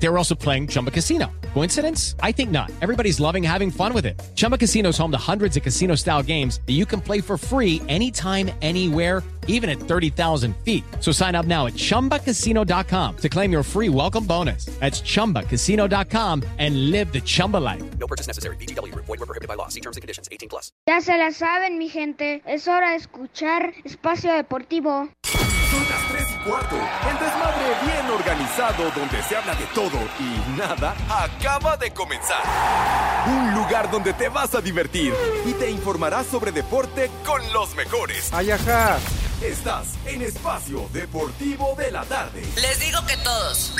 They were also playing Chumba Casino. Coincidence? I think not. Everybody's loving having fun with it. Chumba Casino is home to hundreds of casino style games that you can play for free anytime, anywhere, even at 30,000 feet. So sign up now at chumbacasino.com to claim your free welcome bonus. That's chumbacasino.com and live the Chumba life. No purchase necessary. BGW. Void were prohibited by law. See terms and conditions. 18 plus. Ya se la saben, mi gente. Es hora de escuchar Espacio Deportivo. Son las 3 y cuarto. El desmadre bien organizado donde se habla de todo y nada acaba de comenzar. Un lugar donde te vas a divertir y te informarás sobre deporte con los mejores. Ayaja. Estás en Espacio Deportivo de la Tarde. Les digo que todos.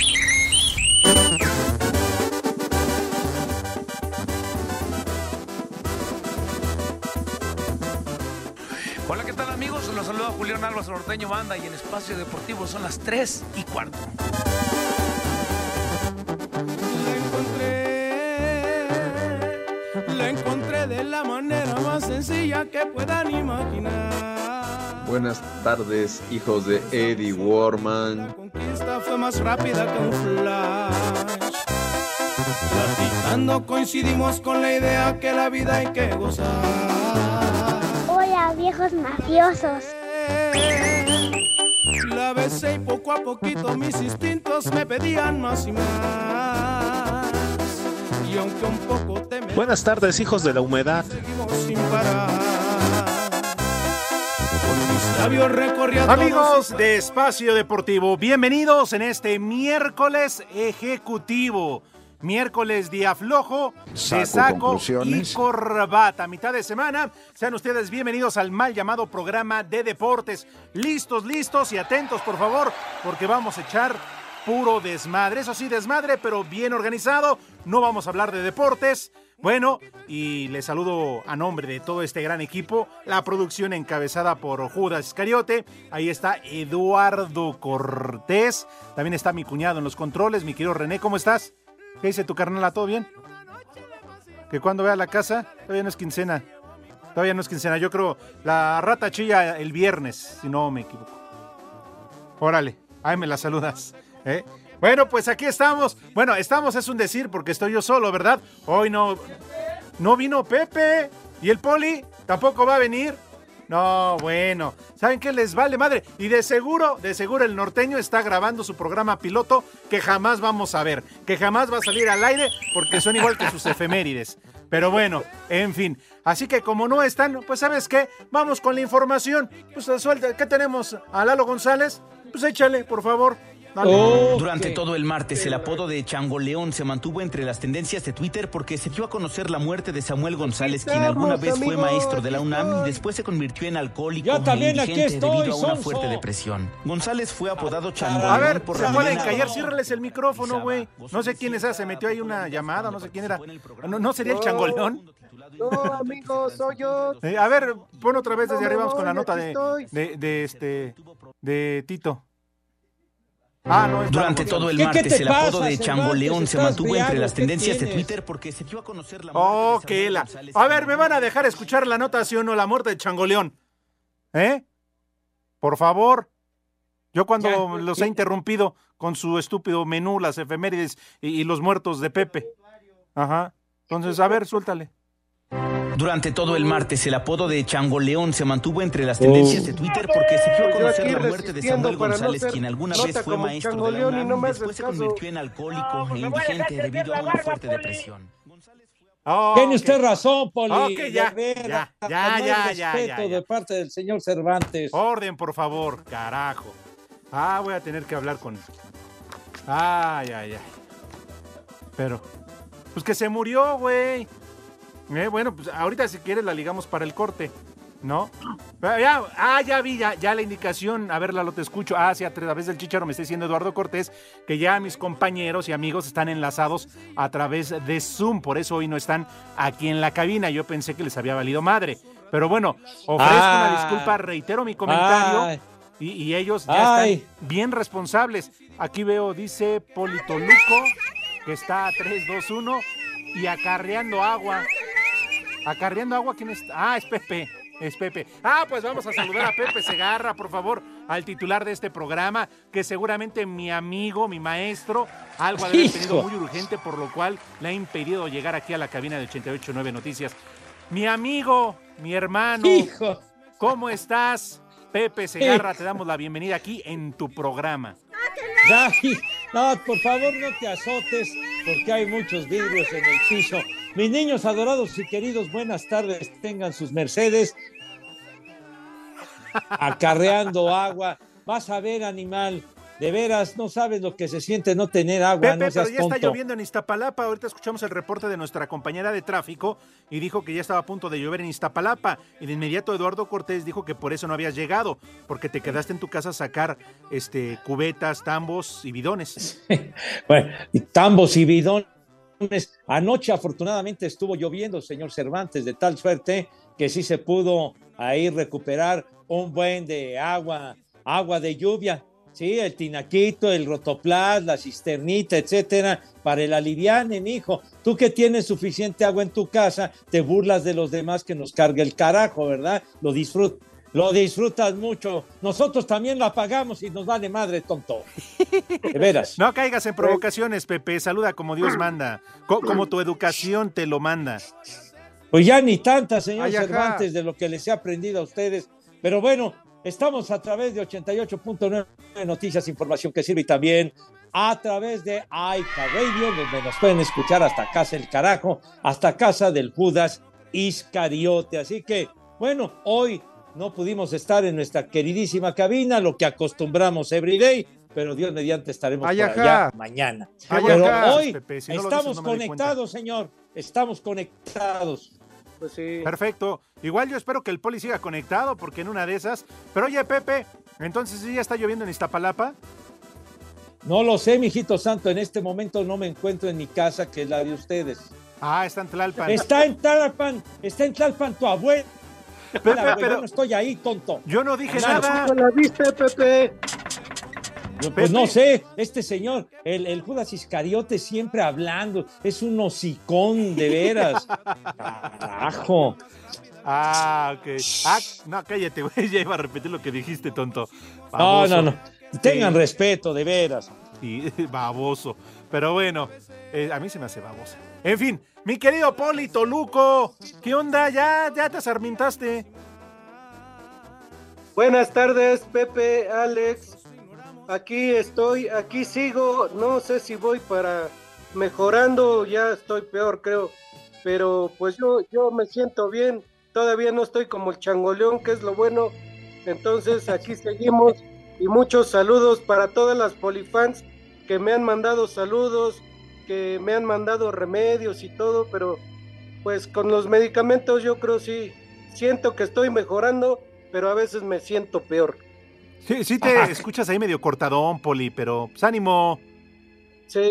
Hola, ¿qué tal amigos? Los saluda Julián Álvarez Norteño Banda y en Espacio Deportivo son las 3 y cuarto. La encontré, la encontré de la manera más sencilla que puedan imaginar. Buenas tardes, hijos de Eddie La Warman. conquista fue más rápida que un flash. Platicando coincidimos con la idea que la vida hay que gozar. Viejos mafiosos. La besé y poco a poquito mis instintos me pedían más y más. Y aunque un poco te Buenas tardes, hijos de la humedad. seguimos sin parar. Amigos de Espacio Deportivo, bienvenidos en este miércoles ejecutivo. Miércoles día flojo, de Saco saco y corbata. Mitad de semana, sean ustedes bienvenidos al mal llamado programa de deportes. Listos, listos y atentos, por favor, porque vamos a echar puro desmadre. Eso sí, desmadre, pero bien organizado. No vamos a hablar de deportes. Bueno, y les saludo a nombre de todo este gran equipo, la producción encabezada por Judas Iscariote, ahí está Eduardo Cortés, también está mi cuñado en los controles, mi querido René, ¿cómo estás? ¿Qué dice tu carnala? ¿Todo bien? Que cuando vea la casa, todavía no es quincena, todavía no es quincena, yo creo la rata chilla el viernes, si no me equivoco. Órale, ahí me la saludas. ¿eh? Bueno, pues aquí estamos. Bueno, estamos es un decir porque estoy yo solo, ¿verdad? Hoy no, no vino Pepe y el Poli tampoco va a venir. No, bueno, ¿saben qué les vale madre? Y de seguro, de seguro el norteño está grabando su programa piloto que jamás vamos a ver, que jamás va a salir al aire porque son igual que sus efemérides. Pero bueno, en fin. Así que como no están, pues ¿sabes qué? Vamos con la información. Pues suelta, ¿qué tenemos? ¿A Lalo González? Pues échale, por favor. Dale. Durante todo el martes, el apodo de Chango León se mantuvo entre las tendencias de Twitter porque se dio a conocer la muerte de Samuel González, quien alguna vez fue maestro de la UNAM y después se convirtió en alcohólico e indigente estoy, debido a una fuerte depresión. González fue apodado Chango A ver, por se pueden callar, ciérrales el micrófono, güey. No sé quién es esa, se metió ahí una llamada, no sé quién era. No, no sería el changoleón. No, amigo, soy yo. Eh, a ver, pon otra vez desde No, arriba vamos con la no, nota de, de este de Tito. Ah, no, Durante todo el ¿Qué- qué martes, te el apodo pasa, de Chango Cervantes? León se ¿Estás mantuvo entre las ¿Qué tendencias de? Twitter porque se dio a conocer la muerte Oh, Samuel la. A ver, ¿me van a dejar escuchar la nota, sí o no, la muerte de Changoleón? ¿Eh? Por favor. Yo cuando Ya, los ¿qué? he interrumpido con su estúpido menú, las efemérides y, y los muertos de Pepe. Ajá. Entonces, a ver, suéltale. Durante todo el martes, el apodo de Chango León se mantuvo entre las tendencias de Twitter porque se dio a Yo conocer la muerte de Samuel no González, quien alguna vez fue maestro de la y UNAM no me y después se convirtió en alcohólico e indigente debido a una fuerte depresión. Oh, Tiene usted razón, Poli. Ok, ya, ya, ya, no ya, ya, ya, respeto ya. de parte del señor Cervantes. Orden, por favor, carajo. Ah, voy a tener que hablar con. Ay, ay, ay. Pero, pues que se murió, güey. Eh, bueno, pues ahorita si quieres la ligamos para el corte, ¿no? Ah, Ya, ah, ya vi, ya, ya la indicación. A ver, Lalo, te escucho. Ah, sí, a través del chicharo me está diciendo Eduardo Cortés que ya mis compañeros y amigos están enlazados a través de Zoom. Por eso hoy no están aquí en la cabina. Yo pensé que les había valido madre. Pero bueno, ofrezco una Ah. disculpa, reitero mi comentario. Ay. Y, y ellos ya Ay. están bien responsables. Aquí veo, dice Politoluco, que está a 3-2-1 y acarreando agua. Acarreando agua, ¿quién está? Ah, es Pepe. Es Pepe. Ah, pues vamos a saludar a Pepe Segarra, por favor, al titular de este programa, que seguramente mi amigo, mi maestro, algo ha tenido muy urgente, por lo cual le ha impedido llegar aquí a la cabina de 889 Noticias. Mi amigo, mi hermano, Hijo. ¿cómo estás? Pepe Segarra, te damos la bienvenida aquí en tu programa. Ay, no, por favor no te azotes porque hay muchos vidrios en el piso. Mis niños adorados y queridos, buenas tardes. Tengan sus Mercedes acarreando agua. Vas a ver, animal. De veras, no sabes lo que se siente no tener agua, Pepe, no seas pero ya está lloviendo en Iztapalapa. Ahorita escuchamos el reporte de nuestra compañera de tráfico y dijo que ya estaba a punto de llover en Iztapalapa. Y de inmediato Eduardo Cortés dijo que por eso no habías llegado, porque te quedaste en tu casa a sacar este, cubetas, tambos y bidones. Bueno, y tambos y bidones. Anoche afortunadamente estuvo lloviendo, señor Cervantes, de tal suerte que sí se pudo ahí recuperar un buen de agua, agua de lluvia. Sí, el tinaquito, el rotoplas, la cisternita, etcétera, para el aliviane, mijo. Tú que tienes suficiente agua en tu casa, te burlas de los demás que nos carga el carajo, ¿verdad? Lo disfrutas. Lo disfrutas mucho. Nosotros también la pagamos y nos vale madre, tonto. De veras. No caigas en provocaciones, Pepe. Saluda como Dios manda, co- como tu educación te lo manda. Pues ya ni tanta, señor Ay. Cervantes, de lo que les he aprendido a ustedes. Pero bueno, estamos a través de 88.9 Noticias, información que sirve y también a través de Aika Radio, donde nos pueden escuchar hasta casa el carajo, hasta casa del Judas Iscariote. Así que, bueno, hoy no pudimos estar en nuestra queridísima cabina, lo que acostumbramos everyday, pero Dios mediante estaremos Ay, por ajá. allá mañana. Ay, pero ajá. hoy Pepe, si no lo estamos dices, no conectados, señor. Estamos conectados. Pues sí. Perfecto. Igual yo espero que el poli siga conectado, porque en una de esas. Pero oye, Pepe, entonces sí ya está lloviendo en Iztapalapa. No lo sé, mijito santo. En este momento no me encuentro en mi casa, que es la de ustedes. Ah, está en Tlalpan. Está en Tlalpan, está en Tlalpan tu abuela. Pepe, pero- Yo no estoy ahí, tonto. Yo no dije Claro. nada. ¿Cómo la viste, Pepe? Pues Pepe. no sé, este señor, el, el Judas Iscariote siempre hablando, es un hocicón de veras. Carajo. Ah, ok. Ah, no, cállate, güey. Ya iba a repetir lo que dijiste, tonto. No, no, no. Tengan Sí. respeto, de veras. Sí, baboso. Pero bueno, eh, a mí se me hace babosa. En fin, mi querido Poli Toluco, ¿qué onda? ¿Ya, ya te sarmintaste? Buenas tardes, Pepe, Alex. Aquí estoy, aquí sigo. No sé si voy para mejorando, ya estoy peor, creo. Pero pues yo, yo me siento bien. Todavía no estoy como el changoleón, que es lo bueno. Entonces aquí seguimos. Y muchos saludos para todas las polifans que me han mandado saludos, que me han mandado remedios y todo, pero pues con los medicamentos yo creo sí, siento que estoy mejorando, pero a veces me siento peor. Sí, sí te escuchas ahí medio cortadón, Poli, pero pues ánimo. Sí,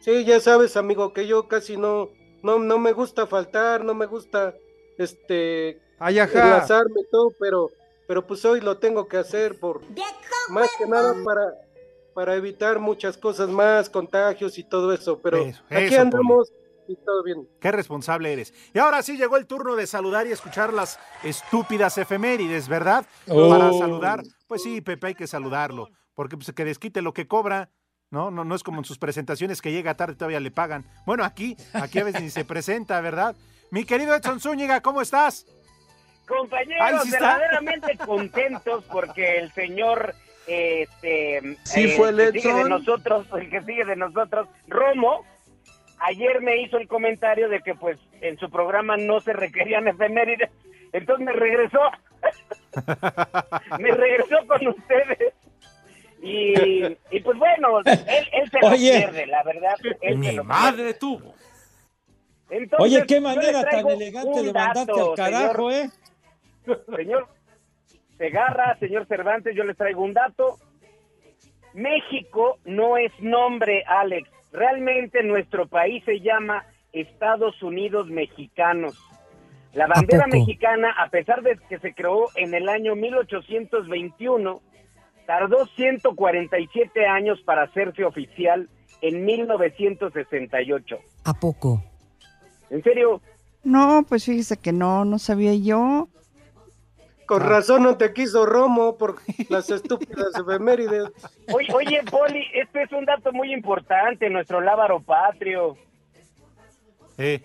sí, ya sabes, amigo, que yo casi no, no, no me gusta faltar, no me gusta, este, Ay, enlazarme todo, pero, pero pues hoy lo tengo que hacer por, más que nada para, para evitar muchas cosas más, contagios y todo eso, pero Eso, aquí eso, andamos y todo bien. Qué responsable eres. Y ahora sí llegó el turno de saludar y escuchar las estúpidas efemérides, ¿verdad? Oh. Para saludar, pues sí, Pepe, hay que saludarlo, porque pues que desquite lo que cobra. No, no, no es como en sus presentaciones que llega tarde y todavía le pagan. Bueno, aquí, aquí a veces ni se presenta, ¿verdad? Mi querido Edson Zúñiga, ¿cómo estás? Compañeros, sí verdaderamente contentos porque el señor este Sí eh, fue el que sigue de nosotros, el que sigue de nosotros, Romo, ayer me hizo el comentario de que pues en su programa no se requerían efemérides, entonces me regresó, me regresó con ustedes. Y, y pues bueno, él, él se lo Oye. pierde, la verdad. él se Mi lo madre tuvo. Entonces, Oye, qué manera tan elegante de mandarte dato, al carajo, señor- ¿eh? Señor Segarra, señor Cervantes, yo les traigo un dato. México no es nombre, Alex. Realmente nuestro país se llama Estados Unidos Mexicanos. La bandera mexicana, a pesar de que se creó en el año 1821, tardó 147 años para hacerse oficial en 1968. ¿A poco? En serio, No, pues fíjese que no, no sabía yo. Con razón no te quiso Romo por las estúpidas efemérides. Oye, oye, Poli, este es un dato muy importante, nuestro lábaro patrio. Eh.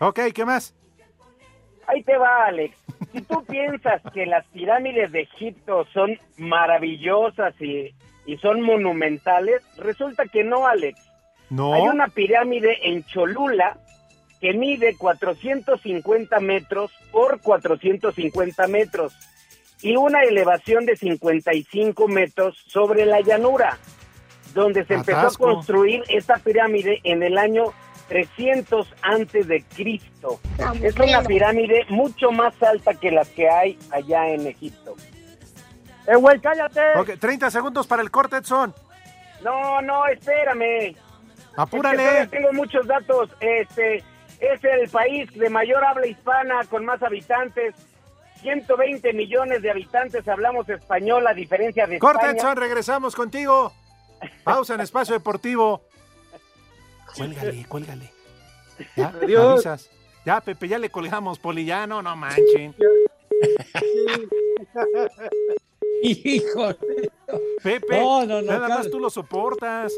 Ok, ¿qué más? Ahí te va, Alex. Si tú piensas que las pirámides de Egipto son maravillosas y, y son monumentales, resulta que no, Alex. No. Hay una pirámide en Cholula que mide 450 metros por 450 metros y una elevación de 55 metros sobre la llanura, donde se empezó a construir esta pirámide en el año 300 antes de Cristo. Es una pirámide mucho más alta que las que hay allá en Egipto. ¡Eh, güey, cállate! Ok, 30 segundos para el corte, Edson. No, no, espérame. Apúrale. Es que todavía tengo muchos datos. Este es el país de mayor habla hispana con más habitantes. 120 millones de habitantes hablamos español a diferencia de Corte, España. Edson, regresamos contigo. Pausa en Espacio Deportivo. Cuélgale, cuélgale. ¿Ya? ¿Me Adiós. avisas? Ya, Pepe, ya le colgamos, Poli, ya, no, no manchen. Híjole. Pepe, No, no, no, nada claro. más tú lo soportas.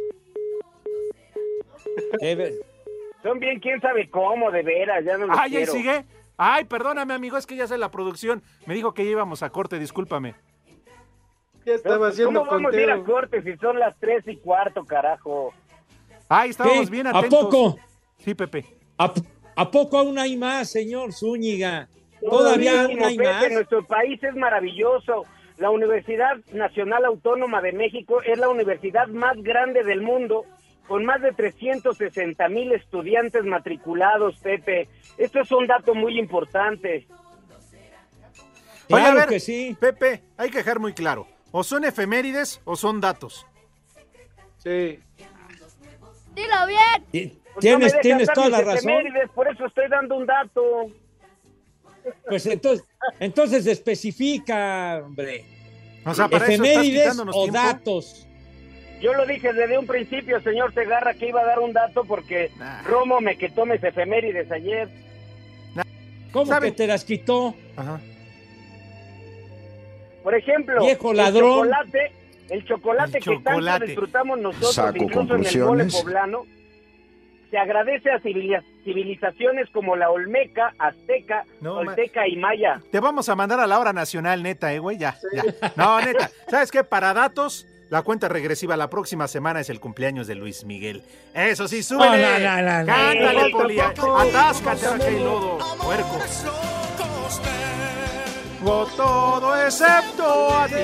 Son bien quién sabe cómo, de veras, ya no los Ay, ahí quiero. sigue. Ay, perdóname, amigo, es que ya sé la producción. Me dijo que ya íbamos a corte, discúlpame. Ya estaba haciendo ¿Cómo vamos a ir a conteo. corte si son las tres y cuarto, carajo? Ay, estábamos ¿Qué? bien ¿A atentos. poco? Sí, Pepe. ¿A, a poco aún hay más, señor Zúñiga? ¿Todavía aún hay Pepe, más? Nuestro país es maravilloso. La Universidad Nacional Autónoma de México es la universidad más grande del mundo, con más de 360 mil estudiantes matriculados, Pepe. Esto es un dato muy importante. Oye, a Claro ver, que sí. Pepe, hay que dejar muy claro. O son efemérides o son datos. Sí. Dilo bien. Pues Tienes, tienes toda la razón. por eso estoy dando un dato. Pues entonces, entonces especifica, hombre. O sea, para eso estás ¿Efemérides o tiempo. datos? Yo lo dije desde un principio, señor Segarra, que iba a dar un dato porque Nah. Romo me quitó mis efemérides ayer. ¿Cómo ¿Sabe? que te las quitó? Ajá. Por ejemplo, Viejo ladrón. el chocolate, el chocolate El que tanto chocolate. disfrutamos nosotros, Saco incluso en el mole poblano, se agradece a civili- civilizaciones como la Olmeca, Azteca, No, Olteca y Maya. Te vamos a mandar a la hora nacional, neta, eh, güey, ya, ya. No, neta. ¿Sabes qué? Para datos, la cuenta regresiva la próxima semana es el cumpleaños de Luis Miguel. Eso sí, súbele. No, no, no, no, no. Cántale, Sí, Poli. tampoco. Atáscate y lodo, puerco. Todo excepto a ti.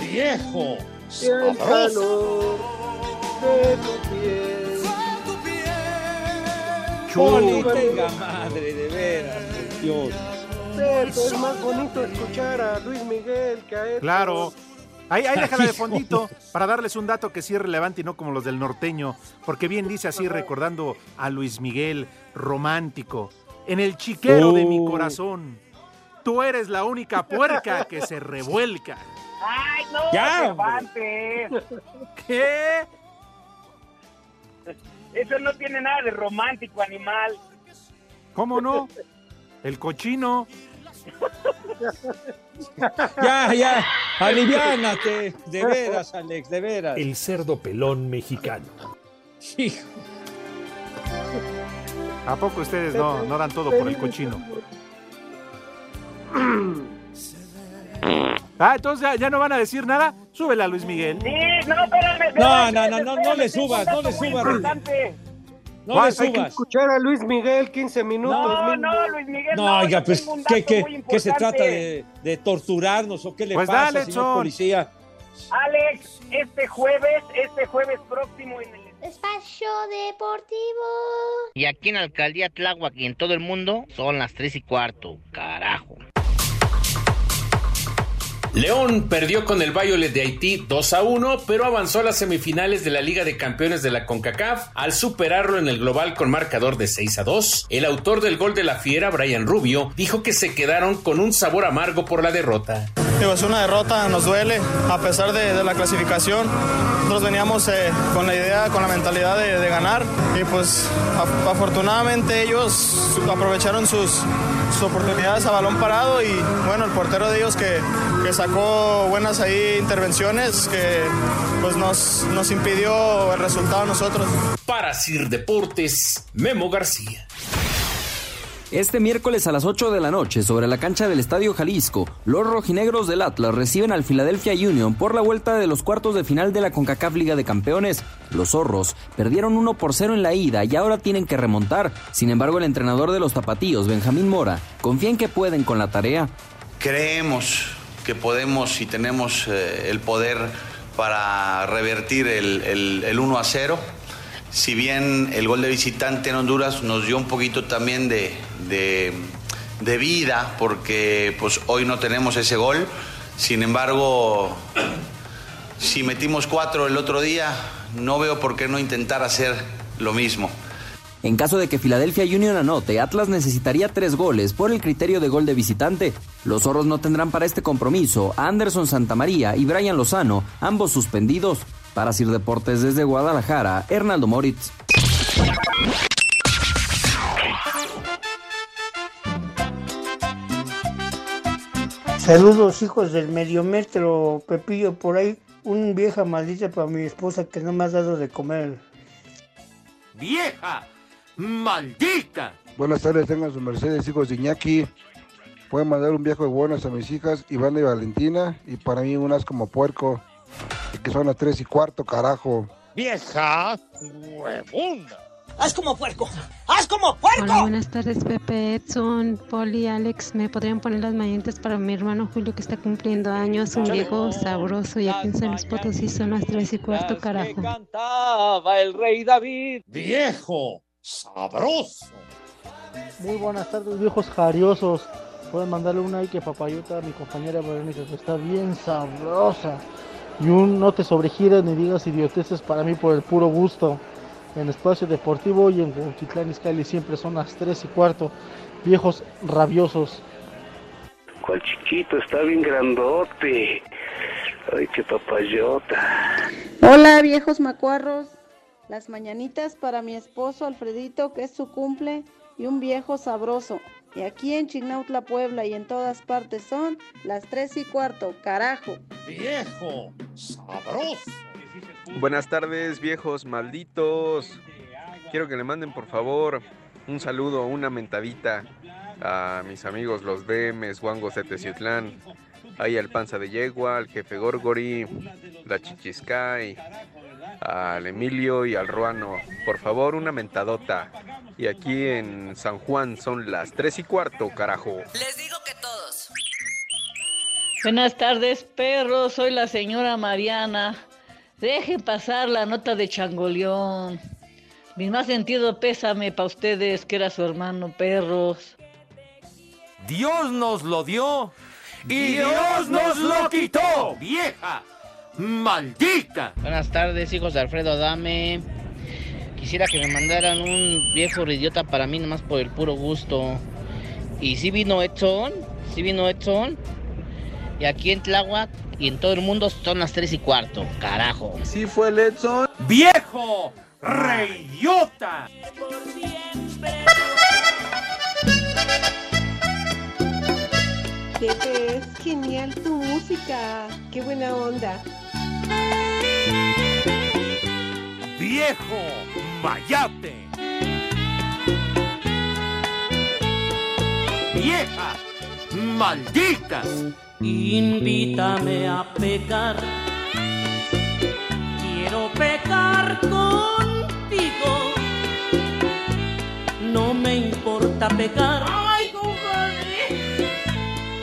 ¡Viejo! Y el calor de tu piel. Poli, tenga madre, de veras, por Dios. Pero es más bonito escuchar a Luis Miguel que a él. Claro. Ahí, ahí déjala de fondito para darles un dato que sí es relevante y no como los del norteño, porque bien dice así recordando a Luis Miguel, romántico, en el chiquero de mi Oh. corazón. Tú eres la única puerca que se revuelca. ¡Ay, no! Ya! ¿Qué? Eso no tiene nada de romántico, animal. ¿Cómo no? El cochino. Ya, ya, aliviánate, de veras, Alex, de veras. El cerdo pelón mexicano. Hijo, ¿A poco ustedes no, no dan todo por el cochino? Ah, entonces ya, ya no van a decir nada. Súbela, Luis Miguel. Sí, no, espérame, No, espérame, no, no, no, no le subas, no le subas. No le Hay que escuchar a Luis Miguel 15 minutos. No, no, Luis Miguel, No, no, oiga, pues, ¿qué, qué, qué se trata de, de torturarnos o qué le Pues pasa, dale, señor Edson. policía? Alex, este jueves, este jueves próximo en el Espacio Deportivo. Y aquí en Alcaldía Tláhuac y en todo el mundo son las tres y cuarto. Carajo. León perdió con el Violet de Haití 2 a 1, pero avanzó a las semifinales de la Liga de Campeones de la CONCACAF al superarlo en el global con marcador de 6 a 2. El autor del gol de la fiera, Brian Rubio, dijo que se quedaron con un sabor amargo por la derrota. es una derrota, nos duele, a pesar de, la clasificación. Nosotros veníamos eh, con la idea, con la mentalidad de, ganar y pues af- afortunadamente ellos aprovecharon sus, sus oportunidades a balón parado y bueno, el portero de ellos que, que sacó buenas ahí intervenciones que pues nos, nos impidió el resultado a nosotros. Para Sir Deportes, Memo García. Este miércoles a las 8 de la noche, sobre la cancha del Estadio Jalisco, los rojinegros del Atlas reciben al Philadelphia Union por la vuelta de los cuartos de final de la CONCACAF Liga de Campeones. Los zorros perdieron 1 por 0 en la ida y ahora tienen que remontar. Sin embargo, el entrenador de los tapatíos, Benjamín Mora, confía en que pueden con la tarea. Creemos que podemos y tenemos eh, el poder para revertir el, el- el 1 a 0. Si bien el gol de visitante en Honduras nos dio un poquito también de, de- vida, porque pues, hoy no tenemos ese gol. Sin embargo, si metimos cuatro el otro día, no veo por qué no intentar hacer lo mismo. En caso de que Philadelphia Union anote, Atlas necesitaría tres goles por el criterio de gol de visitante. Los zorros no tendrán para este compromiso a Anderson Santamaría y Brian Lozano, ambos suspendidos. Para Sir Deportes desde Guadalajara, Hernaldo Moritz. Saludos hijos del mediometro, Pepillo, por ahí un vieja maldita para mi esposa que no me has dado de comer. ¡Vieja! ¡Maldita! Buenas tardes, tengan sus mercedes, hijos de Iñaki. Pueden mandar un viaje de buenas a mis hijas, Iván y Valentina, y para mí unas como puerco, que son las tres y cuarto, carajo. ¡Vieja huevona! ¡Haz como puerco! ¡Haz como puerco! Hola, buenas tardes, Pepe, Edson, Poli, Alex. ¿Me podrían poner las mañanitas para mi hermano Julio que está cumpliendo años? Un viejo sabroso y aquí en San Luis Potosí son las tres y cuarto, carajo. Cantaba el rey David. ¡Viejo sabroso! Muy buenas tardes, viejos jariosos. Pueden mandarle una Ike papayota a mi compañera Verónica que está bien sabrosa. Y un no te sobregires ni digas idioteces para mí por el puro gusto. En Espacio Deportivo y en Cuautitlán Izcalli siempre son las 3 y cuarto. Viejos rabiosos. ¿Cuál chiquito? Está bien grandote. Ay, qué papayota. Hola viejos macuarros, las mañanitas para mi esposo Alfredito que es su cumple y un viejo sabroso. Y aquí en Chignautla, Puebla y en todas partes son las tres y cuarto, carajo. ¡Viejo sabroso! Buenas tardes, viejos malditos. Quiero que le manden por favor un saludo, una mentadita a mis amigos los Demes, Guangos de Teciutlán, ahí al Panza de Yegua, al Jefe Gorgori, la Chichiscay, al Emilio y al Ruano. Por favor, una mentadota. Y aquí en San Juan son las 3 y cuarto, carajo. Les digo que todos. Buenas tardes, perros. Soy la señora Mariana. Dejen pasar la nota de Changoleón. Mi más sentido pésame para ustedes, que era su hermano, perros. Dios nos lo dio y Dios nos lo quitó, vieja maldita. Buenas tardes, hijos de Alfredo Dame. Quisiera que me mandaran un viejo idiota para mí, nomás por el puro gusto. Y si vino Edson, si vino Edson. Y aquí en Tláhuac y en todo el mundo son las 3 y cuarto, carajo. Sí fue el Edson. ¡Viejo reyota! Pepe, es genial tu música. Qué buena onda. ¡Viejo mayate! ¡Vieja maldita! Invítame a pecar. Quiero pecar contigo. No me importa pecar. ¡Ay, compadre!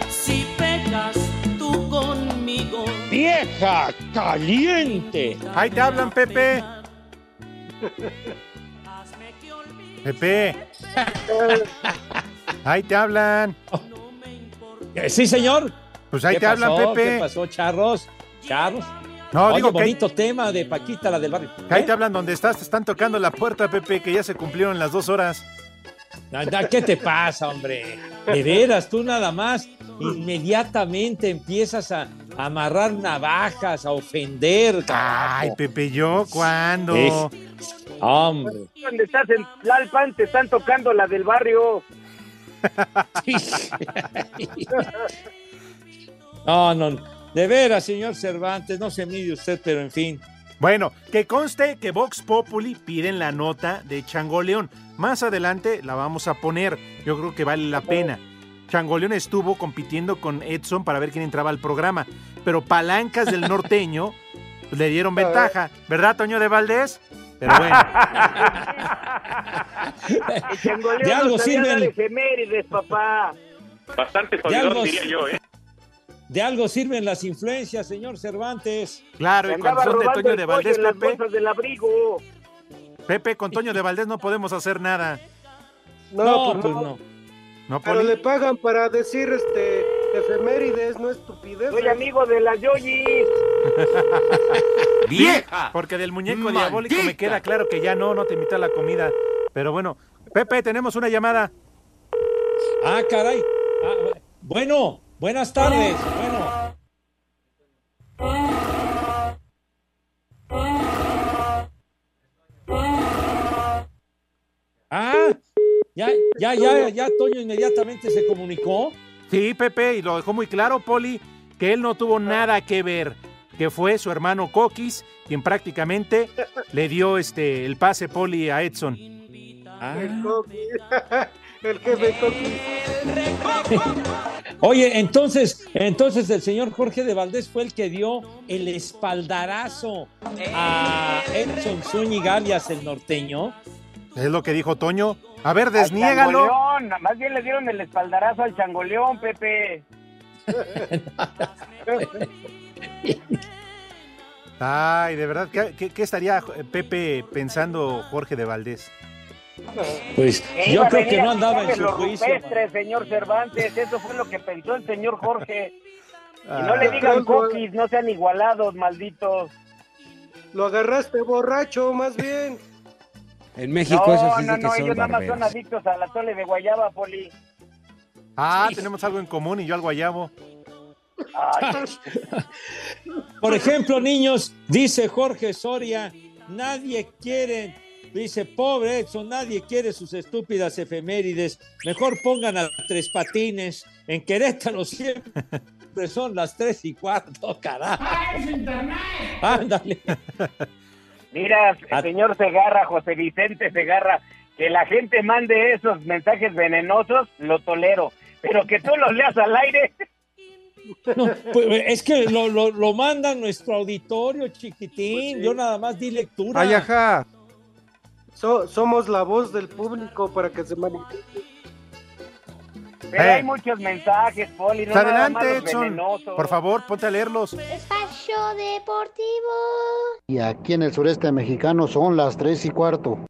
Si pecas tú conmigo. ¡Vieja caliente! Ahí te hablan, Pepe. Pepe. Ahí te hablan. Eh, Sí, señor. Pues ahí ¿Qué te hablan? Pepe. ¿Qué pasó, Charros? Charros. No, Oye, digo que- bonito tema de Paquita, la del barrio. Ahí ¿Eh? te hablan donde estás, te están tocando la puerta, Pepe, que ya se cumplieron las dos horas. ¿Qué te pasa, hombre? De veras, tú nada más inmediatamente empiezas a amarrar navajas, a ofender. Ay, Pepe, ¿yo cuándo? Es- Hombre. Donde estás en Tlalpan te están tocando la del barrio. No, no, de veras, señor Cervantes, no se mide usted, pero en fin. Bueno, que conste que Vox Populi piden la nota de Changoleón. Más adelante la vamos a poner. Yo creo que vale la pena. Changoleón estuvo compitiendo con Edson para ver quién entraba al programa. Pero Palancas del Norteño le dieron ventaja. ¿Verdad, Toño de Valdés? Pero bueno. De algo sirven. efemérides, papá. Bastante jodidor, diría yo, ¿eh? De algo sirven las influencias, señor Cervantes. Claro, y cuando son de robando Toño de Valdés, Pepe, del abrigo. Pepe, con Toño de Valdés no podemos hacer nada. No, No, pues pues no. no. ¿No, Pero le pagan para decir este efemérides, no estupidez. Soy amigo de la Yoyi. ¡Vieja! Porque del muñeco diabólico me queda claro que ya no, no te invita a la comida. Pero bueno, Pepe, tenemos una llamada. Ah, caray. Ah, bueno, buenas tardes. Bueno. Ya, ya, ya, ya, Toño inmediatamente se comunicó. Sí, Pepe, y lo dejó muy claro, Poli, que él no tuvo nada que ver, que fue su hermano Coquis quien prácticamente le dio este el pase Poli a Edson. El Coqui. El jefe Coqui. Oye, entonces, entonces el señor Jorge de Valdés fue el que dio el espaldarazo a Edson Zúñiga alias el norteño. Es lo que dijo Toño. A ver, Al desniégalo. changoleón. Más bien le dieron el espaldarazo al changoleón, Pepe. Ay, de verdad, ¿qué, qué- qué estaría eh, Pepe pensando Jorge de Valdés? Pues Que yo creo que no andaba en su los juicio. rupestres, señor Cervantes. Eso fue lo que pensó el señor Jorge. Y no Ah. le digan coquis, no sean igualados, malditos. Lo agarraste borracho, más bien. En México no, eso sí no, es que no, son ellos nada más son adictos a la tole de guayaba, Poli. Ah, tenemos algo en común y yo al guayabo. Ay, Por ejemplo, niños, dice Jorge Soria, nadie quiere, dice, pobre Edson, nadie quiere sus estúpidas efemérides. Mejor pongan a tres patines. En Querétaro siempre son las tres y cuarto, carajo. Ándale. Mira, A- señor Segarra, José Vicente Segarra, que la gente mande esos mensajes venenosos, lo tolero. Pero que tú los leas al aire. No, pues, es que lo, lo- lo manda nuestro auditorio chiquitín. Yo nada más di lectura. Ay, ajá. So- somos la voz del público para que se manifieste. Pero Eh. hay muchos mensajes, Poli, no Pues nada más adelante, los Edson. venenosos. Por favor, ponte a leerlos. Espacio Deportivo. Y aquí en el sureste mexicano son las 3 y cuarto.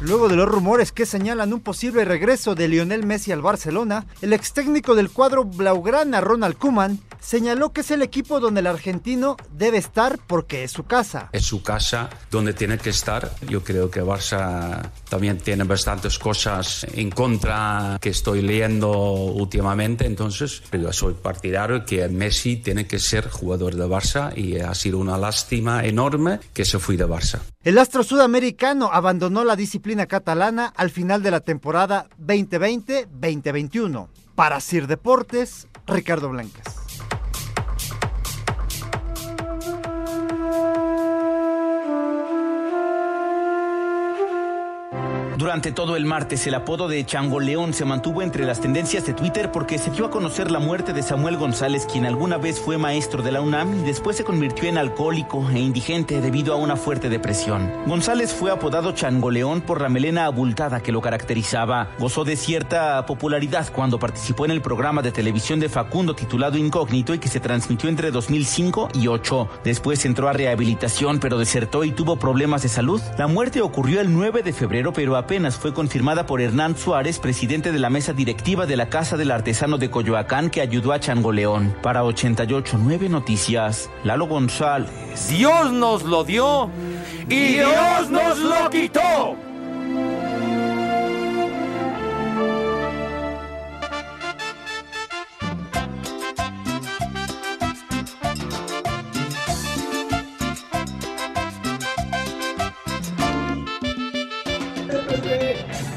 Luego de los rumores que señalan un posible regreso de Lionel Messi al Barcelona, el ex técnico del cuadro Blaugrana, Ronald Koeman, señaló que es el equipo donde el argentino debe estar porque es su casa. Es su casa donde tiene que estar. Yo creo que Barça también tiene bastantes cosas en contra que estoy leyendo últimamente. Entonces, yo soy partidario que Messi tiene que ser jugador de Barça y ha sido una lástima enorme que se fue de Barça. El astro sudamericano abandonó la disciplina catalana al final de la temporada 2020-2021. Para Sir Deportes, Ricardo Blancas. Durante todo el martes, el apodo de Chango León se mantuvo entre las tendencias de Twitter porque se dio a conocer la muerte de Samuel González, quien alguna vez fue maestro de la UNAM y después se convirtió en alcohólico e indigente debido a una fuerte depresión. González fue apodado Chango León por la melena abultada que lo caracterizaba. Gozó de cierta popularidad cuando participó en el programa de televisión de Facundo titulado Incógnito y que se transmitió entre 2005 y 2008. Después entró a rehabilitación, pero desertó y tuvo problemas de salud. La muerte ocurrió el 9 de febrero, pero apenas fue confirmada por Hernán Suárez, presidente de la mesa directiva de la Casa del Artesano de Coyoacán, que ayudó a Changoleón. Para 889 Noticias, Lalo González. Dios nos lo dio y Dios nos lo quitó.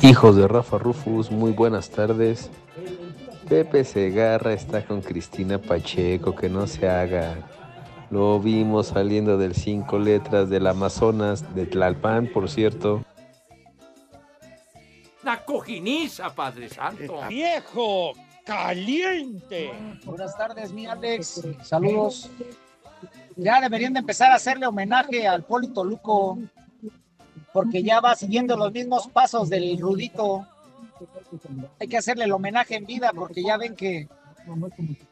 Hijos de Rafa Rufus, muy buenas tardes. Pepe Segarra está con Cristina Pacheco, que no se haga. Lo vimos saliendo del cinco letras del Amazonas, de Tlalpan, por cierto. Una cojiniza, Padre Santo. ¡Viejo caliente! Buenas tardes, mi Alex. Saludos. Ya deberían de empezar a hacerle homenaje al Polito Luco, porque ya va siguiendo los mismos pasos del Rudito. Hay que hacerle el homenaje en vida, porque ya ven que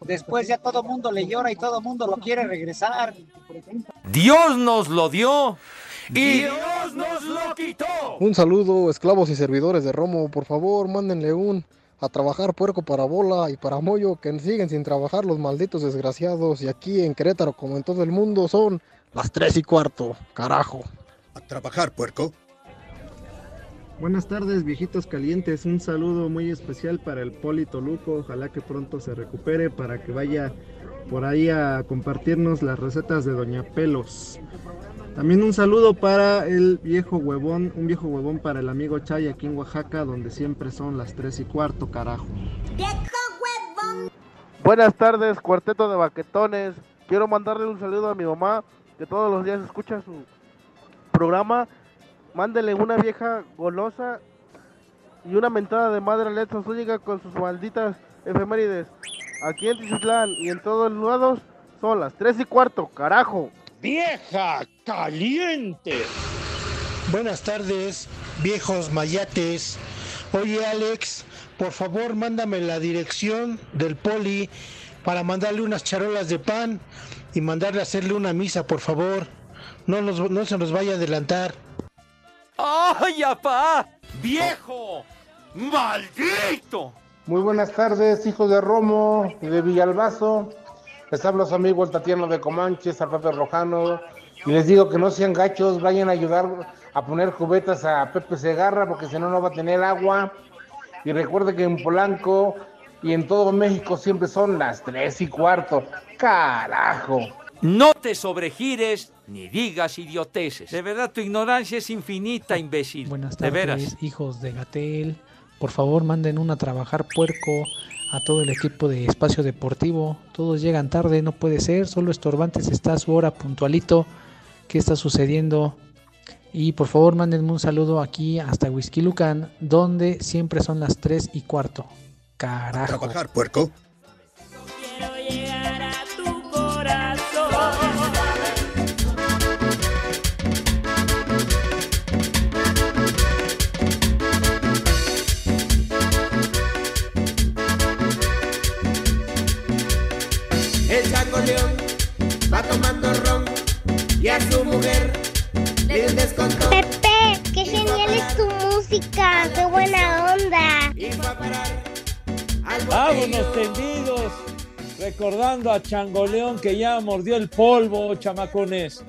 después ya todo mundo le llora y todo mundo lo quiere regresar. Dios nos lo dio y Dios nos lo quitó. Un saludo, esclavos y servidores de Romo. Por favor, mándenle un a trabajar puerco para bola y para mollo, que siguen sin trabajar los malditos desgraciados. Y aquí en Querétaro, como en todo el mundo, son las tres y cuarto. Carajo. A trabajar, puerco. Buenas tardes, viejitos calientes. Un saludo muy especial para el Polito Luco. Ojalá que pronto se recupere para que vaya por ahí a compartirnos las recetas de Doña Pelos. También un saludo para el viejo huevón, un viejo huevón para el amigo Chay aquí en Oaxaca, donde siempre son las 3 y cuarto, carajo. Buenas tardes, cuarteto de baquetones. Quiero mandarle un saludo a mi mamá, que todos los días escucha su programa. Mándele una vieja golosa y una mentada de madre a Letson Zúñiga con sus malditas efemérides. Aquí en Tizitlán y en todos los lados son las 3 y cuarto, carajo. ¡Vieja caliente! Buenas tardes, viejos mayates. Oye, Alex, por favor, mándame la dirección del poli para mandarle unas charolas de pan y mandarle a hacerle una misa, por favor. No, nos- no se nos vaya a adelantar. ¡Ay, apá! ¡Viejo! ¡Maldito! Muy buenas tardes, hijos de Romo y de Villalbazo. Les hablo a su amigo el Tatiano de Comanches, a Pepe Rojano. Y les digo que no sean gachos, vayan a ayudar a poner cubetas a Pepe Segarra, porque si no, no va a tener agua. Y recuerde que en Polanco y en todo México siempre son las tres y cuarto. ¡Carajo! No te sobregires ni digas idioteces. De verdad, tu ignorancia es infinita, imbécil. Buenas de tardes, veras. hijos de Gatel. Por favor, manden un a trabajar puerco a todo el equipo de Espacio Deportivo. Todos llegan tarde, no puede ser. Solo Estorbantes está a su hora puntualito. ¿Qué está sucediendo? Y por favor, mándenme un saludo aquí hasta Whisky Lucan, donde siempre son las 3 y cuarto. Carajo. Trabajar, puerco. Y a su mujer le dio un descontón. Pepe, qué genial es tu música, qué buena onda. Vámonos tendidos, recordando a Changoleón que ya mordió el polvo, chamacones.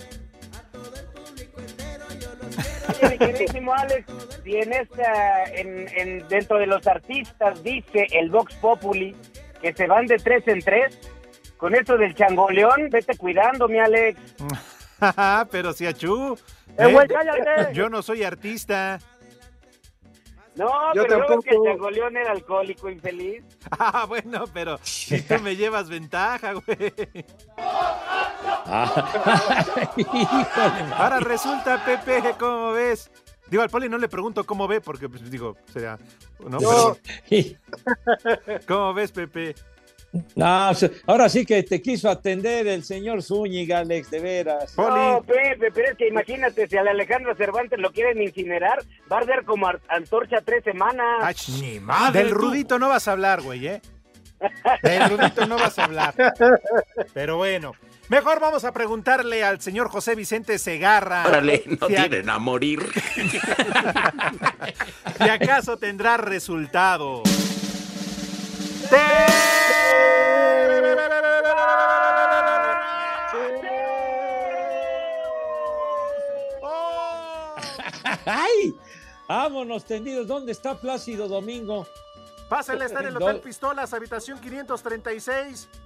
Oye, mi queridísimo Alex, si en esta, en, en- dentro de los artistas dice el Vox Populi que se van de tres en tres, con esto del changoleón, vete cuidando, mi Alex. Pero si achú. ¡Eh, güey, cállate! Yo no soy artista. No, Yo pero luego que el tampoco. changoleón era alcohólico infeliz. Ah, bueno, pero si tú me llevas ventaja, güey. Ahora resulta, Pepe, ¿cómo ves? Digo, al poli no le pregunto cómo ve, porque, pues, digo, sería... ¿no? No. Pero- ¿Cómo ves, Pepe? No, ahora sí que te quiso atender el señor Zúñiga, Alex, de veras. No, Pepe, pero es que imagínate, si al Alejandro Cervantes lo quieren incinerar, va a arder como antorcha tres semanas. Ni Del Rudito no vas a hablar, güey, ¿eh? Del Rudito no vas a hablar. Pero bueno, mejor vamos a preguntarle al señor José Vicente Segarra. Órale, no si tienen a morir. si acaso tendrá resultado. ¡Ay! Vámonos tendidos. ¿Dónde está Plácido Domingo? Pásale, está en el Hotel Pistolas, habitación 536.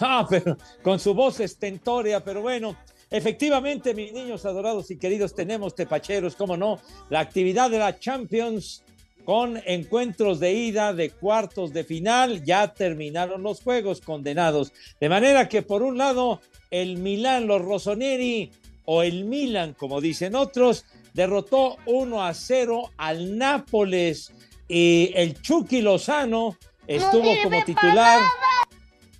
Ah, pero con su voz estentórea, pero bueno, Efectivamente, mis niños adorados y queridos, tenemos tepacheros, cómo no, la actividad de la Champions con encuentros de ida de cuartos de final. Ya terminaron los juegos condenados. De manera que por un lado, el Milán, los Rossoneri o el Milan, como dicen otros, derrotó 1 a 0 al Nápoles y el Chucky Lozano estuvo como titular.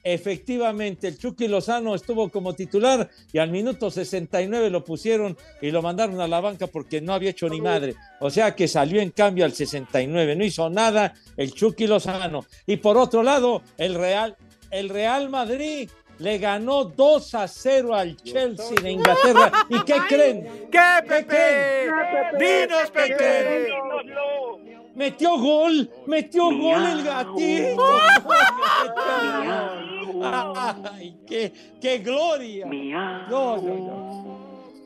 Efectivamente, el Chucky Lozano estuvo como titular y al minuto 69 lo pusieron y lo mandaron a la banca porque no había hecho ni madre. O sea que salió en cambio al 69, no hizo nada el Chucky Lozano. Y por otro lado, el Real, el Real Madrid le ganó 2 a 0 al Chelsea de Inglaterra. ¿Y qué creen? ¿Qué, Pepe? ¡Dinos, Pepe! Metió gol, metió gol el gatito. ¡Ay, qué, qué gloria! No, no, no.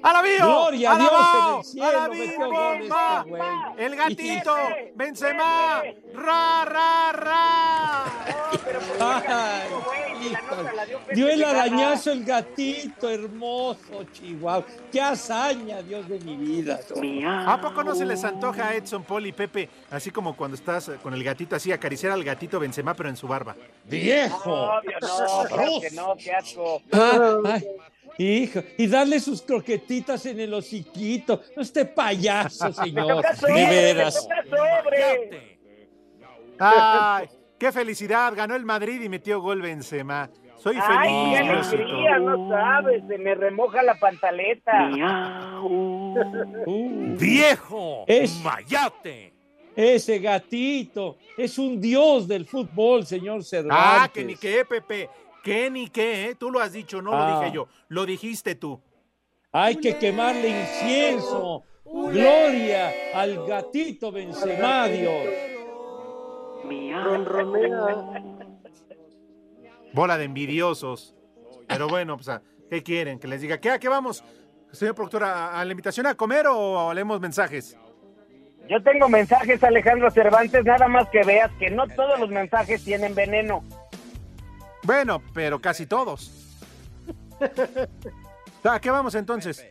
¡Alabío! Gloria a Dios en el cielo, este. ¡El gatito! ¡Benzema! ¡Ra, ra, ra! Ay. Dio el arañazo el gatito, hermoso, Chihuahua. ¡Qué hazaña, Dios de mi vida! ¿A poco no se les antoja a Edson, Paul y Pepe, así como cuando estás con el gatito así, acariciar al gatito Benzema, pero en su barba? ¡Viejo! Obvio, no, que no, qué asco. Ah, ay, hijo, y darle sus croquetitas en el hociquito. No esté payaso, señor. toca De sobre, veras. ¡Ay! ¡Qué felicidad! Ganó el Madrid y metió gol Benzema. Soy Ay, feliz, qué Diosito. alegría, no sabes, se me remoja la pantaleta. ¡Viejo! Es- ¡Mayate! Ese gatito es un dios del fútbol, señor Cervantes. Ah, que ni qué, Pepe. Que ni qué, ¿eh? Tú lo has dicho, no Ah. lo dije yo. Lo dijiste tú. Hay que quemarle incienso. Gloria al gatito Benzema, Dios. Bola de envidiosos. Pero bueno, pues, ¿a ¿qué quieren? Que les diga, ¿qué, ¿a qué vamos? Señor productor, ¿a, a la invitación a comer o leemos mensajes? Yo tengo mensajes, Alejandro Cervantes, nada más que veas que no todos los mensajes tienen veneno. Bueno, pero casi todos. ¿A qué vamos entonces?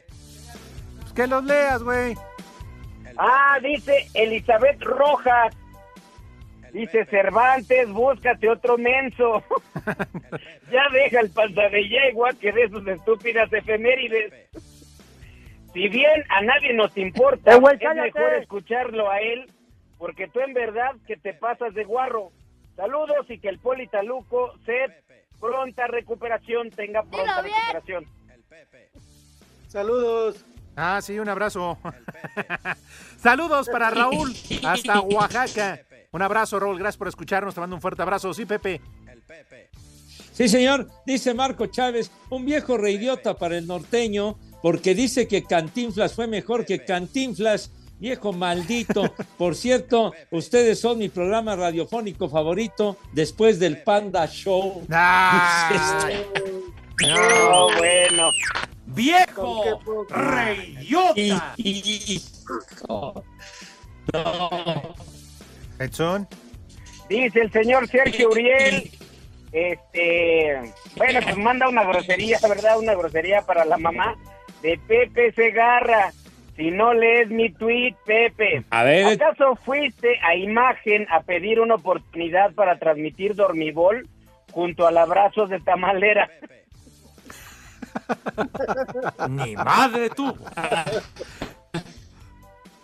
Pues que los leas, güey. Ah, dice Elizabeth Rojas. Dice Cervantes, búscate otro menso. ya deja el panza de yegua que de sus estúpidas efemérides. Si bien a nadie nos importa, Eh, es mejor escucharlo a él, porque tú en verdad que te pasas de guarro. Saludos y que el Politaluco se pronta recuperación, tenga pronta recuperación. Saludos. Ah, sí, un abrazo. Saludos para Raúl, hasta Oaxaca. Un abrazo, Raúl, gracias por escucharnos. Te mando un fuerte abrazo. Sí, Pepe. Sí, señor, dice Marco Chávez, un viejo reidiota para el norteño, porque dice que Cantinflas fue mejor que Cantinflas, viejo maldito. Por cierto, ustedes son mi programa radiofónico favorito después del Panda Show. Ay. No, bueno. ¡Viejo! ¡Reyota! Edson. Dice el señor Sergio Uriel, este, bueno, pues manda una grosería, ¿verdad? Una grosería para la mamá de Pepe Segarra. Si no lees mi tweet, Pepe, A ver. ¿acaso fuiste a imagen a pedir una oportunidad para transmitir dormibol junto al abrazo de Tamalera? ¡Ni madre tú!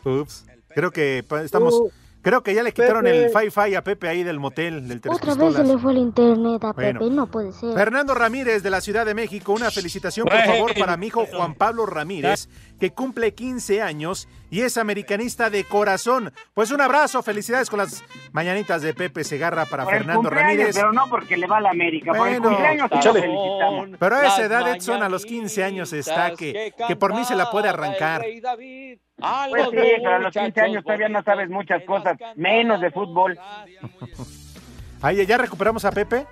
Ups. Creo que estamos. Uh, Creo que ya le quitaron Pepe. el fi-fi a Pepe ahí del motel del Tres Otra vez se le fue el internet a Bueno. Pepe, no puede ser. Fernando Ramírez de la Ciudad de México, una felicitación por favor para mi hijo Juan Pablo Ramírez, que cumple 15 años y es americanista de corazón. Pues un abrazo, felicidades con las mañanitas de Pepe Segarra para Por Fernando Ramírez. Pero no porque le va a la América, por el Bueno, cumpleaños sí lo échale. felicitamos. Pero a esa edad, Edson, a los 15 años está que, que por mí se la puede arrancar. A Pues los sí, pero a los 15 muchachos años todavía no sabes muchas cosas, menos de fútbol. Ahí, ¿ya recuperamos a Pepe?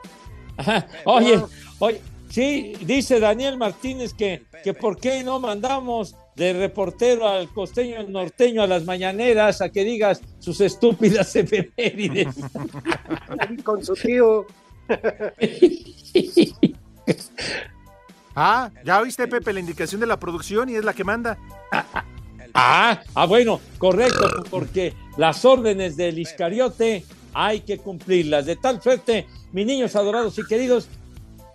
Ajá. Oye, oye, sí, dice Daniel Martínez que, que por qué no mandamos de reportero al costeño norteño a las mañaneras a que digas sus estúpidas efemérides. Con su tío. Ah, ya oíste, Pepe, la indicación de la producción y es la que manda. Ah, ah, bueno, correcto, porque las órdenes del Iscariote hay que cumplirlas. De tal suerte, mis niños adorados y queridos,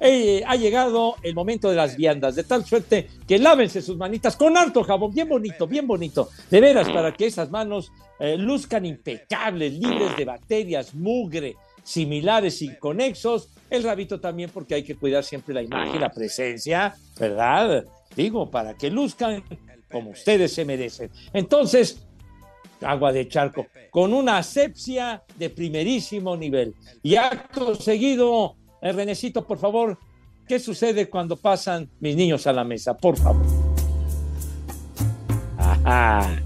eh, ha llegado el momento de las viandas, de tal suerte que lávense sus manitas con harto jabón, bien bonito, bien bonito, de veras, para que esas manos eh, luzcan impecables, libres de bacterias, mugre, similares, inconexos. El rabito también, porque hay que cuidar siempre la imagen, la presencia, ¿verdad? Digo, para que luzcan como ustedes se merecen. Entonces, agua de charco, con una asepsia de primerísimo nivel. Y acto seguido, eh, Renecito, por favor, ¿qué sucede cuando pasan mis niños a la mesa? Por favor. Ajá.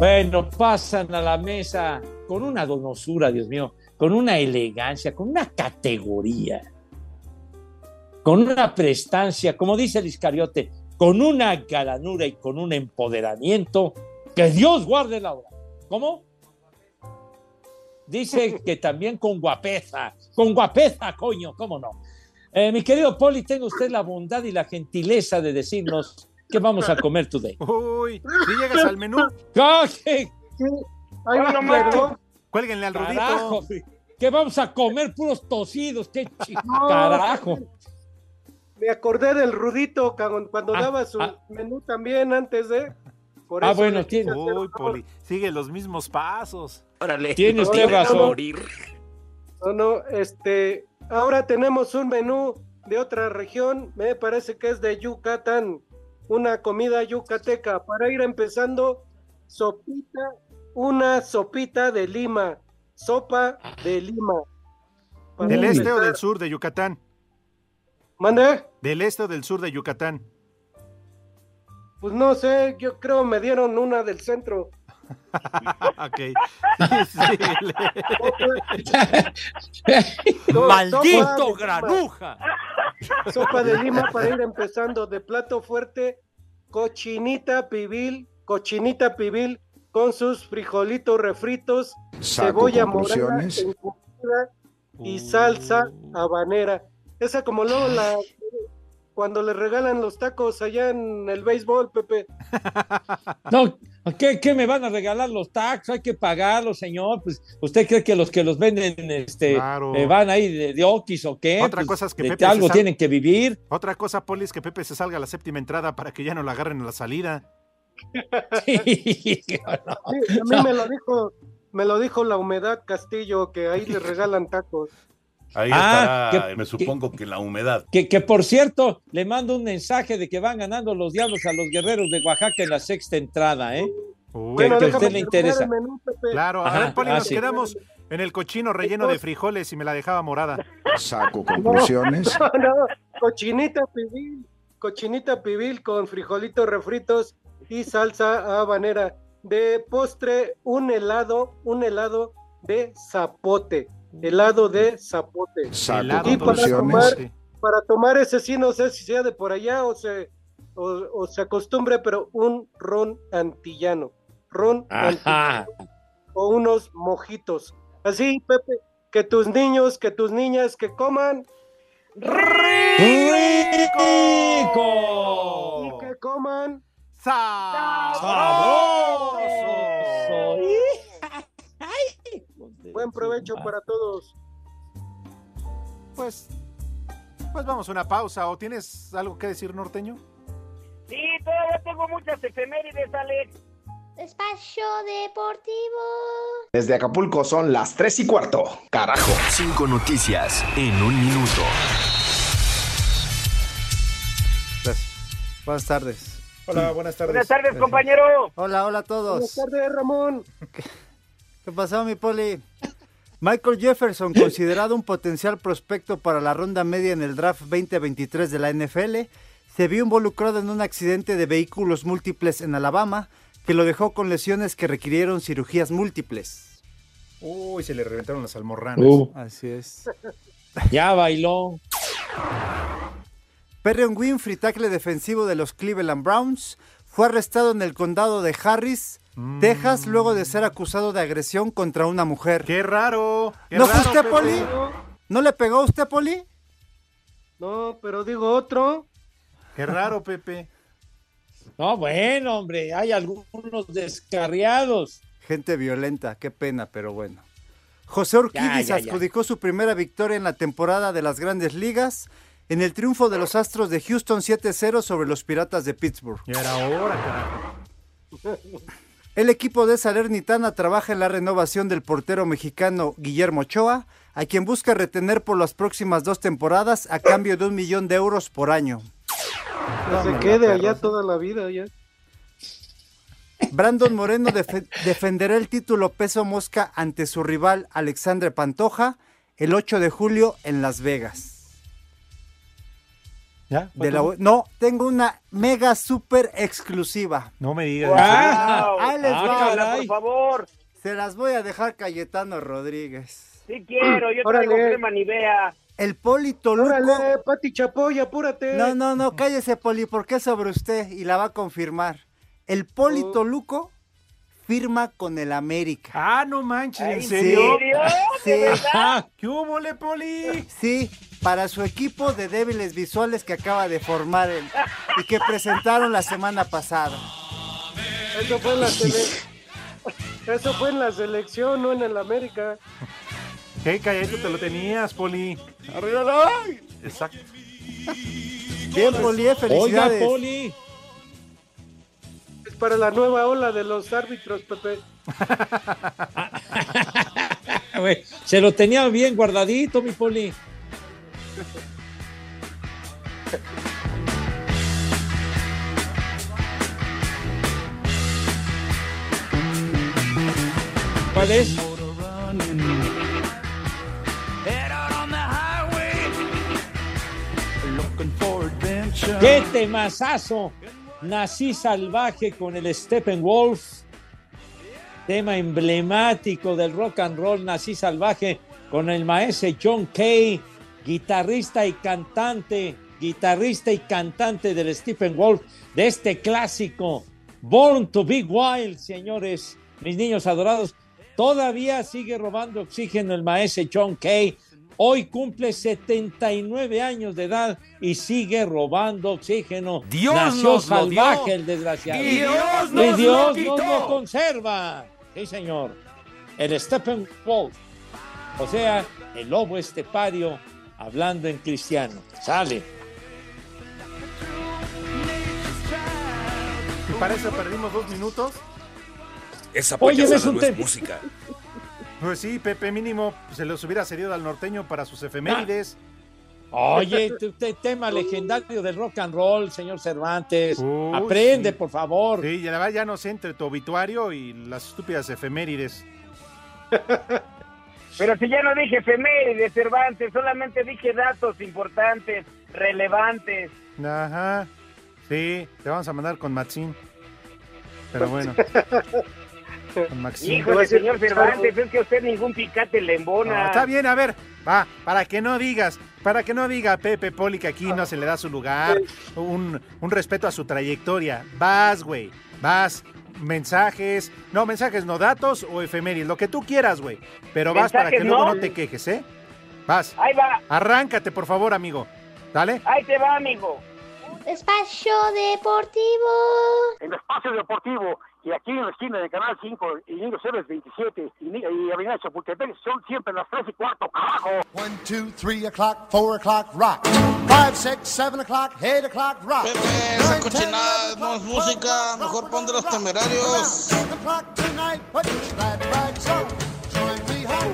Bueno, pasan a la mesa con una donosura, Dios mío, con una elegancia, con una categoría, con una prestancia, como dice el Iscariote, con una galanura y con un empoderamiento que Dios guarde la hora. ¿Cómo? Dice que también con guapeza, con guapeza, coño, ¿cómo no? Eh, mi querido Poli, tenga usted la bondad y la gentileza de decirnos qué vamos a comer today. Uy, si llegas al menú. ¿Qué? Ay, no. Cuélguenle al rudito. Carajo, ¿qué vamos a comer? Puros tocidos, qué carajo. Me acordé del Rudito cuando Ah, daba su ah. menú también antes de. Por Ah, eso bueno, tiene- Uy. Poli, sigue los mismos pasos. Órale. Tiene usted No, no, razón. Morir. No, no, este, ahora tenemos un menú de otra región, me parece que es de Yucatán, una comida yucateca. Para ir empezando, sopita, una sopita de lima, sopa de lima. Para ¿Del este o del sur de Yucatán? ¿Mande? ¿Del este o del sur de Yucatán? Pues no sé, yo creo me dieron una del centro. ok. Sí, le- So- ¡Maldito sopa de lima. granuja! Sopa de lima para ir empezando de plato fuerte, cochinita pibil, cochinita pibil con sus frijolitos refritos, Saco cebolla morada y salsa habanera. Esa como luego la cuando le regalan los tacos allá en el béisbol, Pepe. No, ¿qué, qué me van a regalar los taxos? Hay que pagarlos, señor. Pues, ¿usted cree que los que los venden este, Claro. eh, van ahí de, de Oquis o qué? Otra Pues, cosa es que de Pepe algo se sal- tienen que vivir. Otra cosa, Poli, es que Pepe se salga a la séptima entrada para que ya no la agarren a la salida. Sí, Sí, a mí me lo dijo, me lo dijo la humedad Castillo que ahí le regalan tacos. Ahí Ah, está, que- me supongo que la humedad. Que, que por cierto, le mando un mensaje de que van ganando los diablos a los guerreros de Oaxaca en la sexta entrada, ¿eh? Uy, que a déjame usted le interesa. menú. Claro, a ver, Poli, ah, nos sí. quedamos en el cochino relleno de frijoles y me la dejaba morada. Saco conclusiones. No, no, cochinita pibil, cochinita pibil con frijolitos refritos y salsa habanera. De postre, un helado, un helado de zapote, helado de zapote. Y para tomar, para tomar ese sí, no sé si sea de por allá o se, o, o se acostumbre, pero un ron antillano, ron antillano o unos mojitos. Así, Pepe, que tus niños, que tus niñas, que coman y ¡Rico! que coman ¡Sabroso! Buen provecho para todos. Pues, pues vamos a una pausa. ¿O tienes algo que decir, norteño? Sí, todavía tengo muchas efemérides, Alex. Espacio Deportivo. Desde Acapulco son las 3 y cuarto. Carajo. Cinco noticias en un minuto. Buenas tardes. Hola, buenas tardes. Buenas tardes, compañero. Hola, hola a Buenas todos. tardes, Ramón. ¿Qué pasó, mi poli? Michael Jefferson, considerado un potencial prospecto para la ronda media en el draft 2023 de la NFL, se vio involucrado en un accidente de vehículos múltiples en Alabama que lo dejó con lesiones que requirieron cirugías múltiples. Uy, se le reventaron las almorranas. Uh, Así es. ya bailó. Perrion Winfrey, tackle defensivo de los Cleveland Browns, fue arrestado en el condado de Harris, Texas, luego de ser acusado de agresión contra una mujer. ¡Qué raro! qué ¿No fue raro, usted. Poli? ¿No le pegó a usted, Poli? No, pero digo otro. Qué raro, Pepe. No, bueno, hombre, hay algunos descarriados. Gente violenta, qué pena, pero bueno. José Urquidis adjudicó su primera victoria en la temporada de las grandes ligas en el triunfo de los Astros de Houston 7-0 sobre los Piratas de Pittsburgh. Ya era hora, carajo. El equipo de Salernitana trabaja en la renovación del portero mexicano Guillermo Ochoa, a quien busca retener por las próximas dos temporadas a cambio de un millón de euros por año. Que se quede allá toda la vida ya. Brandon Moreno defe- defenderá el título peso mosca ante su rival Alexandre Pantoja el 8 de julio en Las Vegas. ¿Ya? De la- no, tengo una mega super exclusiva. No me digas. Wow. Ah, Ahí les ah, va. Por favor. Se las voy a dejar Cayetano Rodríguez. Sí quiero, yo Órale. traigo crema Nivea. El Poli Toluco. Órale, Pati Chapoy, apúrate. No, no, no, cállese, Poli, porque es sobre usted y la va a confirmar. El Poli Oh. Toluco firma con el América. Ah, no manches, ¿en ¿En serio? serio? Sí. ¿De verdad? ¿Qué hubo, le, Poli? Sí, para su equipo de débiles visuales que acaba de formar el- y que presentaron la semana pasada. Eso fue en la sele- Eso fue en la selección, no en el América. ¿Qué calladito te lo tenías, Poli? Exacto. Bien, Poli, eh, Oiga, felicidades. Poli. Es para la nueva ola de los árbitros, Pepe. Güey, Se lo tenía bien guardadito, mi Poli. ¿Cuál es? ¡Qué temazazo! Nací salvaje con el Steppenwolf. Tema emblemático del rock and roll. Nací salvaje con el maestro John Kay, guitarrista y cantante, guitarrista y cantante del Steppenwolf, de este clásico. Born to be Wild, señores, mis niños adorados. Todavía sigue robando oxígeno el maestro John Kay. Hoy cumple 79 años de edad y sigue robando oxígeno. Dios Nació nos lo dio. salvaje el desgraciado. Y Dios Y nos Dios lo nos lo conserva. Sí, señor. El Steppenwolf. O sea, el lobo estepario hablando en cristiano. Sale. Y para eso perdimos dos minutos. Esa Oye, ves un no es tema. música. Pues sí, Pepe mínimo se los hubiera cedido al norteño para sus efemérides. Oye, te- te- tema legendario del rock and roll, señor Cervantes. Uy, Aprende, sí. por favor. Sí, ya la verdad ya no sé entre tu obituario y las estúpidas efemérides. Pero si ya no dije efemérides, Cervantes, solamente dije datos importantes, relevantes. Ajá. Sí, te vamos a mandar con Maxine. Pero bueno. Con. Híjole, señor Cervantes, es que a usted ningún picate le No, embona. está bien, a ver, va, para que no digas, para que no diga Pepe Poli que aquí no se le da su lugar, un, un respeto a su trayectoria. Vas, güey, vas, mensajes, no, mensajes, no, datos o efemérides, lo que tú quieras, güey. Pero vas para que luego no. no te quejes, ¿eh? Vas, Ahí va, arráncate, por favor, amigo. Dale. ahí te va, amigo. Espacio Deportivo. En Espacio Deportivo y aquí en la esquina de Canal 5 y Niños Héroes 27 y, Ni- y Avenida Chapultepec son siempre las 3 y cuarto, carajo. One, two, three o'clock, four o'clock, rock. Five, six, seven o'clock, eight o'clock, rock. Esa cochinada no es música, mejor pon de los temerarios.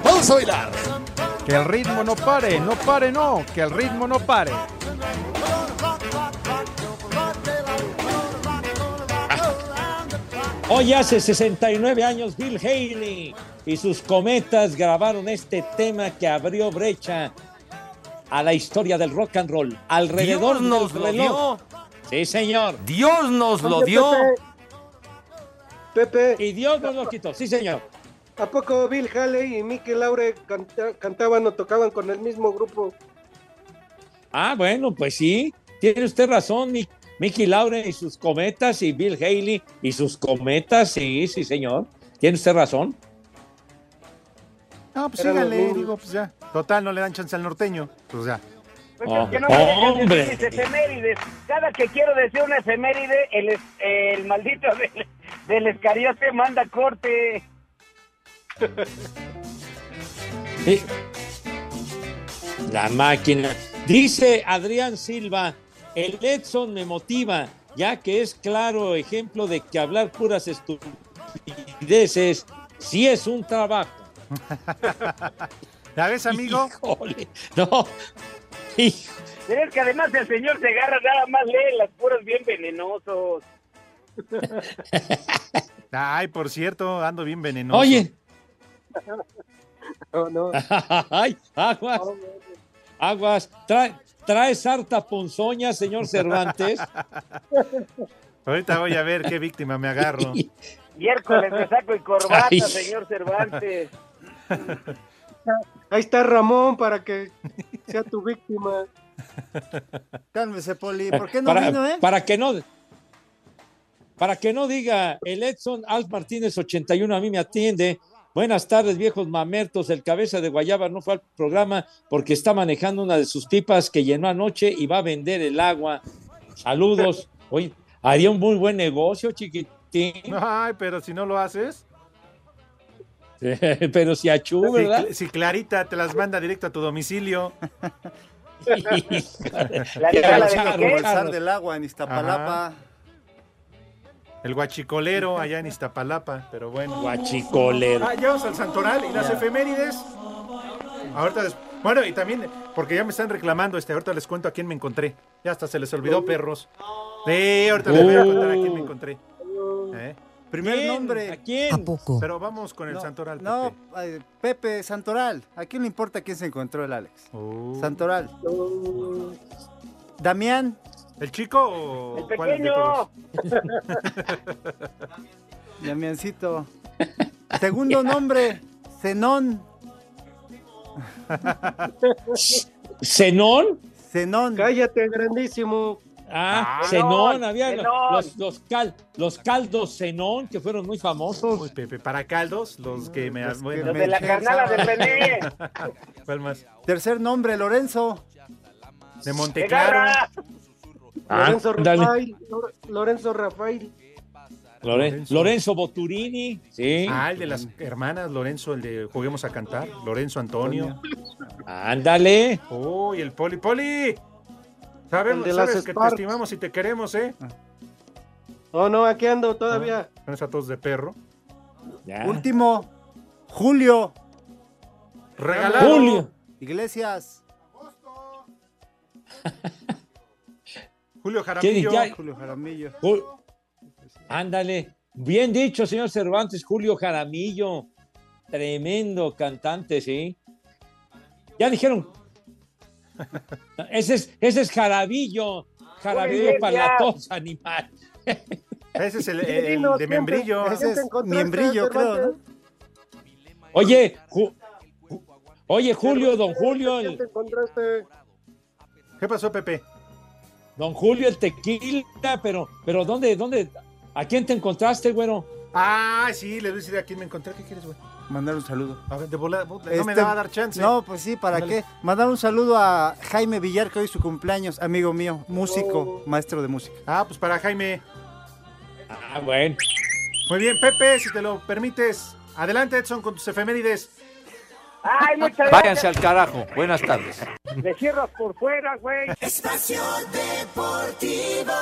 Vamos a bailar. Que el ritmo no pare, no pare, no, que el ritmo no pare. Hoy hace 69 años Bill Haley y sus cometas grabaron este tema que abrió brecha a la historia del rock and roll alrededor Dios nos del lo reloj. Sí, señor. Dios nos lo dio. Pepe, Y Dios nos lo quitó. Sí, señor. ¿a poco Bill Haley y Mickey Laure canta- cantaban o tocaban con el mismo grupo? Ah, bueno, pues sí. Tiene usted razón, Mi- Mickey Laure y sus cometas y Bill Haley y sus cometas. Sí, sí, señor. Tiene usted razón. No, pues síganle, digo, pues ya. Total, no le dan chance al norteño. Pues ya. Pues Oh, es que no me dejan hombre. decir mis efemérides. Cada que quiero decir una efeméride, el, el maldito del, del escariote manda corte. Sí. La máquina. Dice Adrián Silva, el Edson me motiva, ya que es claro ejemplo de que hablar puras estupideces sí es un trabajo. ¿Ya ves, amigo? Híjole, no. Hijo. Es que además el señor se agarra nada más lee las puras bien venenosos. Ay, por cierto, ando bien venenoso. Oye, No, no. Ay, aguas, aguas, trae, traes harta ponzoña, señor Cervantes. Ahorita voy a ver qué víctima me agarro. Miércoles de saco y corbata, Ay. señor Cervantes. Ahí está Ramón para que sea tu víctima. Cálmese, Poli. ¿Por qué no para, vino, eh? para que no para que no diga el Edson Alf Martínez 81 a mí me atiende. Buenas tardes, viejos mamertos. El cabeza de Guayaba no fue al programa porque está manejando una de sus pipas que llenó anoche y va a vender el agua. Saludos. Oye, haría un muy buen negocio, chiquitín. Ay, pero si no lo haces. Pero si achú, Si, ¿verdad? si Clarita te las manda directo a tu domicilio. La Qué de del agua en Iztapalapa. El guachicolero allá en Iztapalapa, pero bueno. Guachicolero. Ah, ya vamos al Santoral y las Ya. efemérides. Ahorita des- Bueno, y también, porque ya me están reclamando, este, ahorita les cuento a quién me encontré. Ya hasta se les olvidó, perros. Sí, ahorita les voy a contar a quién me encontré. ¿Eh? Primer ¿Quién? nombre. ¿A quién? ¿A poco? Pero vamos con el No, Santoral. No, eh, Pepe Santoral. ¿A quién le importa quién se encontró el Alex? Santoral. Damián. ¿El chico o El pequeño. Damiancito. Segundo nombre, Zenón. ¿Zenón? Zenón. Cállate, grandísimo. Ah, Ah, Zenón, no, había Zenón. Los, los, cal- los caldos Zenón que fueron muy famosos. Uy, Pepe, para caldos, los que me... Los bueno. Los de la carnala de René. ¿Cuál más? Tercer nombre, Lorenzo. De Monteclaro. Lorenzo Ándale. Rafael. Lor- Lorenzo Rafael. Loren- Lorenzo. Boturini, sí. Ah, el de las hermanas, Lorenzo, el de Juguemos a Cantar. Lorenzo Antonio. Ándale. Uy, el Poli. ¡Poli! Sabemos, sabes que te estimamos y te queremos, ¿eh? Oh, no, aquí ando todavía. Con esa tos de perro. Último, Julio. Regalado. Julio. Iglesias. Julio ¿Qué Jaramillo. Julio Jaramillo. Ándale. Bien dicho, señor Cervantes, Julio Jaramillo. Tremendo cantante, sí. Ya dijeron. Ese es, ese es Jarabillo. Jarabillo Julio para la tos, animal. Ese es el, de ¿quién te- membrillo. Ese es miembrillo, creo? ¿no? Oye, Ju- oye, Julio, don Julio. ¿Qué pasó, Pepe? Don Julio el tequila, pero, pero ¿dónde, dónde, a quién te encontraste, güero? Ah, sí, le voy a decir a quién me encontré. ¿Qué quieres, güey? Mandar un saludo. A ver, de volada, no me Este, va a dar chance. No, pues sí, ¿para qué? Mandar un saludo a Jaime Villar, que hoy es su cumpleaños, amigo mío, músico, maestro de música. Ah, pues para Jaime. Ah, bueno. Muy bien, Pepe, si te lo permites. Adelante, Edson, con tus efemérides. Ay, muchas Váyanse gracias. al carajo. Buenas tardes. Me cierras por fuera, güey. Espacio Deportivo.